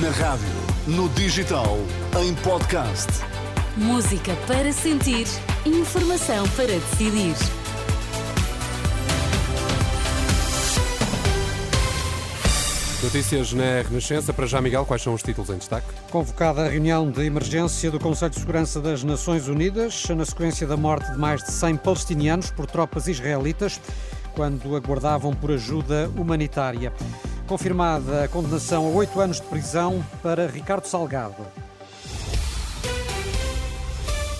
Na rádio, no digital, em podcast. Música para sentir, informação para decidir. Notícias na Renascença. Para já, Miguel, quais são os títulos em destaque? Convocada a reunião de emergência do Conselho de Segurança das Nações Unidas, na sequência da morte de mais de 100 palestinianos por tropas israelitas, quando aguardavam por ajuda humanitária. Confirmada a condenação a oito anos de prisão para Ricardo Salgado.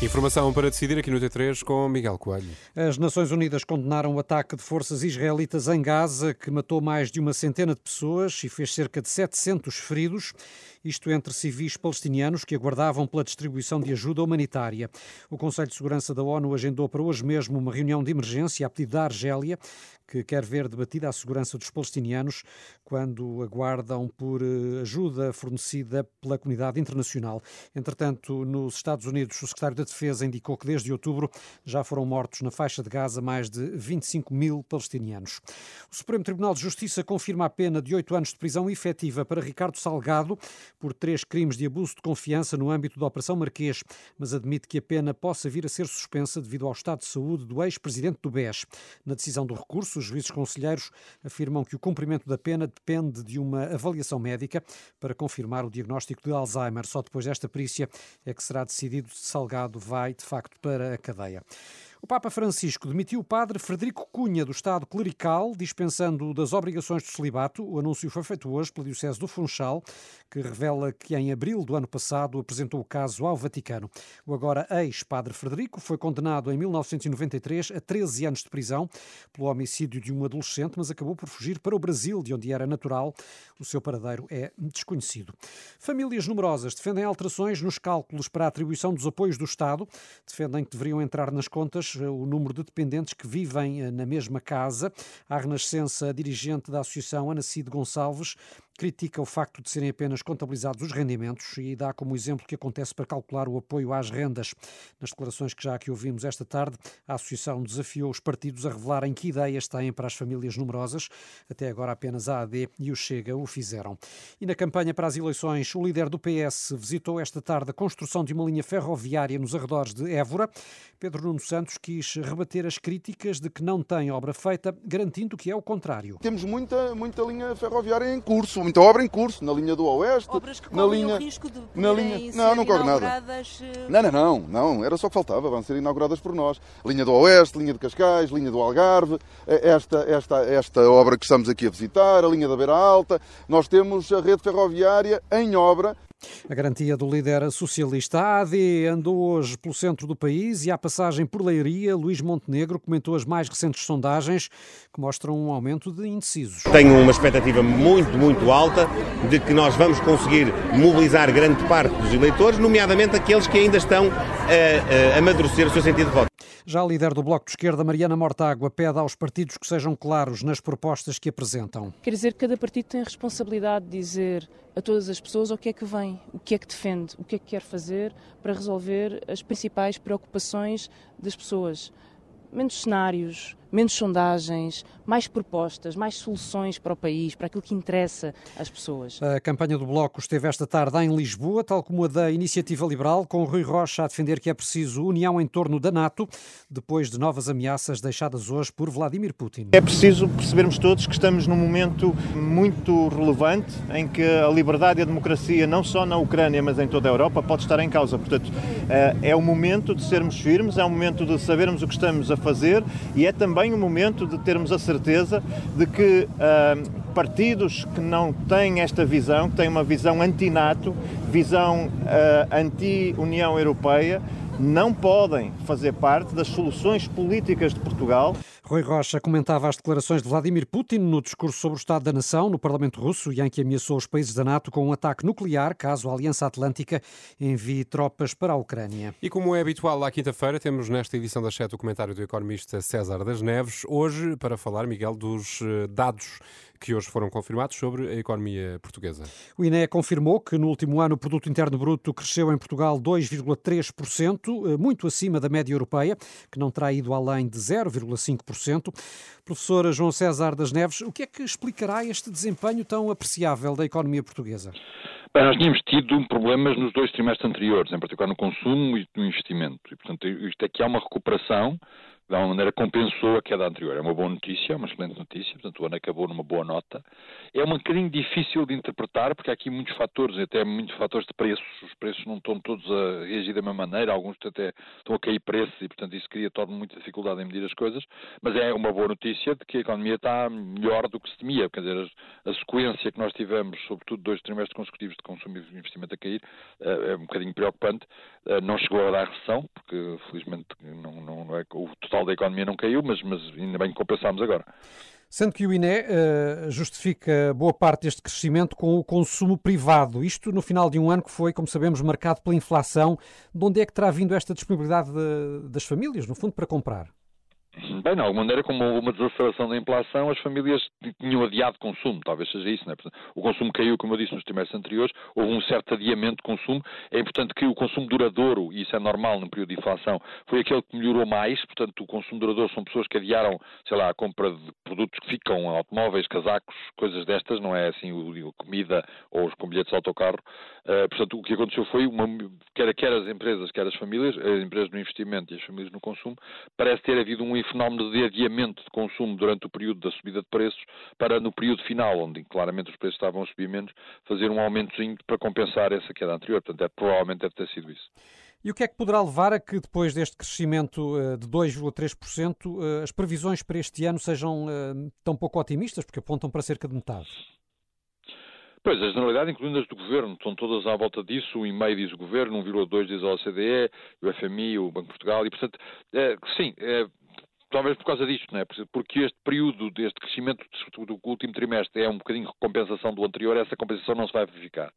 Informação para decidir aqui no T3 com Miguel Coelho. As Nações Unidas condenaram o ataque de forças israelitas em Gaza, que matou mais de uma centena de pessoas e fez cerca de 700 feridos, isto entre civis palestinianos que aguardavam pela distribuição de ajuda humanitária. O Conselho de Segurança da ONU agendou para hoje mesmo uma reunião de emergência a pedido da Argélia, que quer ver debatida a segurança dos palestinianos quando aguardam por eh, ajuda fornecida pela comunidade internacional. Entretanto, nos Estados Unidos, o secretário da Defesa indicou que desde outubro já foram mortos na faixa de Gaza mais de 25 mil palestinianos. O Supremo Tribunal de Justiça confirma a pena de oito anos de prisão efetiva para Ricardo Salgado por três crimes de abuso de confiança no âmbito da Operação Marquês, mas admite que a pena possa vir a ser suspensa devido ao estado de saúde do ex-presidente do BES. Na decisão do recurso, os juízes conselheiros afirmam que o cumprimento da pena depende de uma avaliação médica para confirmar o diagnóstico de Alzheimer. Só depois desta perícia é que será decidido se Salgado vai, de facto, para a cadeia. O Papa Francisco demitiu o padre Frederico Cunha do Estado clerical, dispensando-o das obrigações de celibato. O anúncio foi feito hoje pela Diocese do Funchal, que revela que em abril do ano passado apresentou o caso ao Vaticano. O agora ex-padre Frederico foi condenado em 1993 a 13 anos de prisão pelo homicídio de um adolescente, mas acabou por fugir para o Brasil, de onde era natural. O seu paradeiro é desconhecido. Famílias numerosas defendem alterações nos cálculos para a atribuição dos apoios do Estado. Defendem que deveriam entrar nas contas o número de dependentes que vivem eh, na mesma casa. A Renascença, dirigente da Associação Ana Cid Gonçalves, critica o facto de serem apenas contabilizados os rendimentos e dá como exemplo que acontece para calcular o apoio às rendas. Nas declarações que já aqui ouvimos esta tarde, a Associação desafiou os partidos a revelarem que ideias têm para as famílias numerosas. Até agora apenas a AD e o Chega o fizeram. E na campanha para as eleições, o líder do PS visitou esta tarde a construção de uma linha ferroviária nos arredores de Évora. Pedro Nuno Santos quis rebater as críticas de que não tem obra feita, garantindo que é o contrário. Temos muita, muita linha ferroviária em curso, muita obra em curso, na linha do Oeste, Obras que na correm linha, o risco de na linha, não, não corre nada. inauguradas, eh, Não, não, não, não, era só que faltava, vão ser inauguradas por nós. Linha do Oeste, linha de Cascais, linha do Algarve, eh, esta, esta, esta obra que estamos aqui a visitar, a linha da Beira Alta, nós temos a rede ferroviária em obra A garantia do líder socialista. AD andou hoje pelo centro do país e, à passagem por Leiria, Luís Montenegro comentou as mais recentes sondagens que mostram um aumento de indecisos. Tenho uma expectativa muito, muito alta de que nós vamos conseguir mobilizar grande parte dos eleitores, nomeadamente aqueles que ainda estão a, a amadurecer o seu sentido de voto. Já a líder do Bloco de Esquerda, Mariana Mortágua, pede aos partidos que sejam claros nas propostas que apresentam. Quer dizer cada partido tem a responsabilidade de dizer a todas as pessoas o que é que vem, o que é que defende, o que é que quer fazer para resolver as principais preocupações das pessoas. Menos cenários, menos sondagens, mais propostas, mais soluções para o país, para aquilo que interessa às pessoas. A campanha do Bloco esteve esta tarde em Lisboa, tal como a da Iniciativa Liberal, com Rui Rocha a defender que é preciso união em torno da NATO, depois de novas ameaças deixadas hoje por Vladimir Putin. É preciso percebermos todos que estamos num momento muito relevante em que a liberdade e a democracia, não só na Ucrânia, mas em toda a Europa, pode estar em causa. Portanto, eh, é o momento de sermos firmes, é o momento de sabermos o que estamos a fazer e é também o momento de termos a certeza de que ah, partidos que não têm esta visão, que têm uma visão anti-NATO, visão ah, anti-União Europeia, não podem fazer parte das soluções políticas de Portugal. Rui Rocha comentava as declarações de Vladimir Putin no discurso sobre o Estado da Nação no Parlamento Russo e em que ameaçou os países da NATO com um ataque nuclear caso a Aliança Atlântica envie tropas para a Ucrânia. E como é habitual à quinta-feira, temos nesta edição da Chat o comentário do economista César das Neves. Hoje, para falar, Miguel, dos eh, dados que hoje foram confirmados sobre a economia portuguesa. O INE confirmou que no último ano produto interno bruto cresceu em Portugal 2,3%, crescimento eh, muito acima da média europeia, que não terá ido além de 0,5%. Professora João César das Neves, o que é que explicará este desempenho tão apreciável da economia portuguesa? Bem, nós tínhamos tido problemas nos dois trimestres anteriores, em particular no consumo e no investimento. E, portanto, isto aqui há uma recuperação de alguma maneira compensou a queda anterior. É uma boa notícia, é uma excelente notícia, portanto o ano acabou numa boa nota. É um bocadinho difícil de interpretar, porque há aqui muitos fatores, até muitos fatores de preços. Os preços não estão todos a reagir da mesma maneira, alguns até estão a cair preços e, portanto, isso cria toda muita dificuldade em medir as coisas, mas é uma boa notícia de que a economia está melhor do que se temia. Quer dizer, a, sequência que nós tivemos, sobretudo dois trimestres consecutivos de consumo e investimento a cair, eh, é um bocadinho preocupante. Eh, não chegou a dar recessão, porque felizmente não, não, o total da economia não caiu, mas, mas ainda bem que compensámos agora. Sendo que o INE uh, justifica boa parte deste crescimento com o consumo privado. Isto no final de um ano que foi, como sabemos, marcado pela inflação. De onde é que terá vindo esta disponibilidade de, das famílias, no fundo, para comprar? Bem, de alguma maneira, como uma desaceleração da inflação, as famílias tinham adiado consumo, talvez seja isso, não é? O consumo caiu, como eu disse, nos trimestres anteriores, houve um certo adiamento de consumo. É importante que o consumo duradouro, e isso é normal num período de inflação, foi aquele que melhorou mais, portanto, o consumo duradouro são pessoas que adiaram, sei lá, a compra de produtos que ficam, automóveis, casacos, coisas destas, não é assim, o, comida ou os com bilhetes de autocarro. Uh, portanto, o que aconteceu foi, uma, quer, quer as empresas, quer as famílias, as empresas no investimento e as famílias no consumo, parece ter havido um fenómeno de adiamento de consumo durante o período da subida de preços para no período final, onde claramente os preços estavam a subir menos, fazer um aumentozinho para compensar essa queda anterior. Portanto, é, provavelmente deve ter sido isso. E o que é que poderá levar a que, depois deste crescimento eh, de 2,3%, eh, as previsões para este ano sejam eh, tão pouco otimistas, porque apontam para cerca de metade? Pois, a generalidade, incluindo as do Governo, estão todas à volta disso, o e-mail diz o Governo, 1,2 diz a OCDE, o FMI, o Banco de Portugal, e portanto, é, sim, é, talvez por causa disto, não é? Porque este período deste crescimento do último trimestre é um bocadinho compensação do anterior, essa compensação não se vai verificar.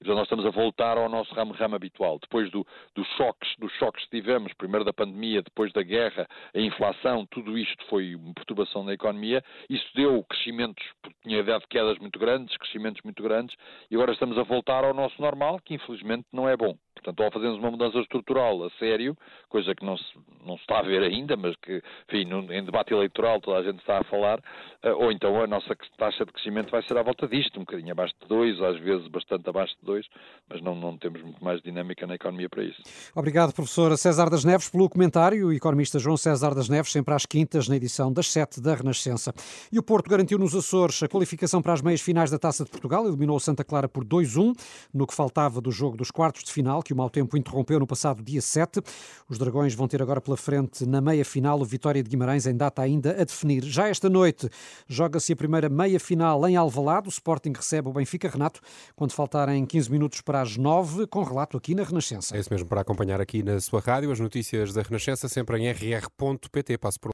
Então nós estamos a voltar ao nosso ramo-ramo habitual. Depois do, dos choques, dos choques que tivemos, primeiro da pandemia, depois da guerra, a inflação, tudo isto foi uma perturbação da economia. Isso deu crescimentos, tinha dado quedas muito grandes, crescimentos muito grandes, e agora estamos a voltar ao nosso normal, que infelizmente não é bom. Portanto, ou fazemos uma mudança estrutural a sério, coisa que não se, não se está a ver ainda, mas que, enfim, no, em debate eleitoral toda a gente está a falar, uh, ou então a nossa taxa de crescimento vai ser à volta disto, um bocadinho abaixo de 2, às vezes bastante abaixo de 2, mas não, não temos muito mais dinâmica na economia para isso. Obrigado, professor César das Neves, pelo comentário. O economista João César das Neves, sempre às quintas, na edição das 7 da Renascença. E o Porto garantiu nos Açores a qualificação para as meias finais da Taça de Portugal, eliminou o Santa Clara por 2-1, no que faltava do jogo dos quartos de final, que o mau tempo interrompeu no passado dia 7. Os Dragões vão ter agora pela frente, na meia final, o Vitória de Guimarães, em data ainda a definir. Já esta noite joga-se a primeira meia final em Alvalade. O Sporting recebe o Benfica Renato, quando faltarem 15 minutos para as 9, com relato aqui na Renascença. É isso mesmo, para acompanhar aqui na sua rádio as notícias da Renascença, sempre em rr.pt. Passo por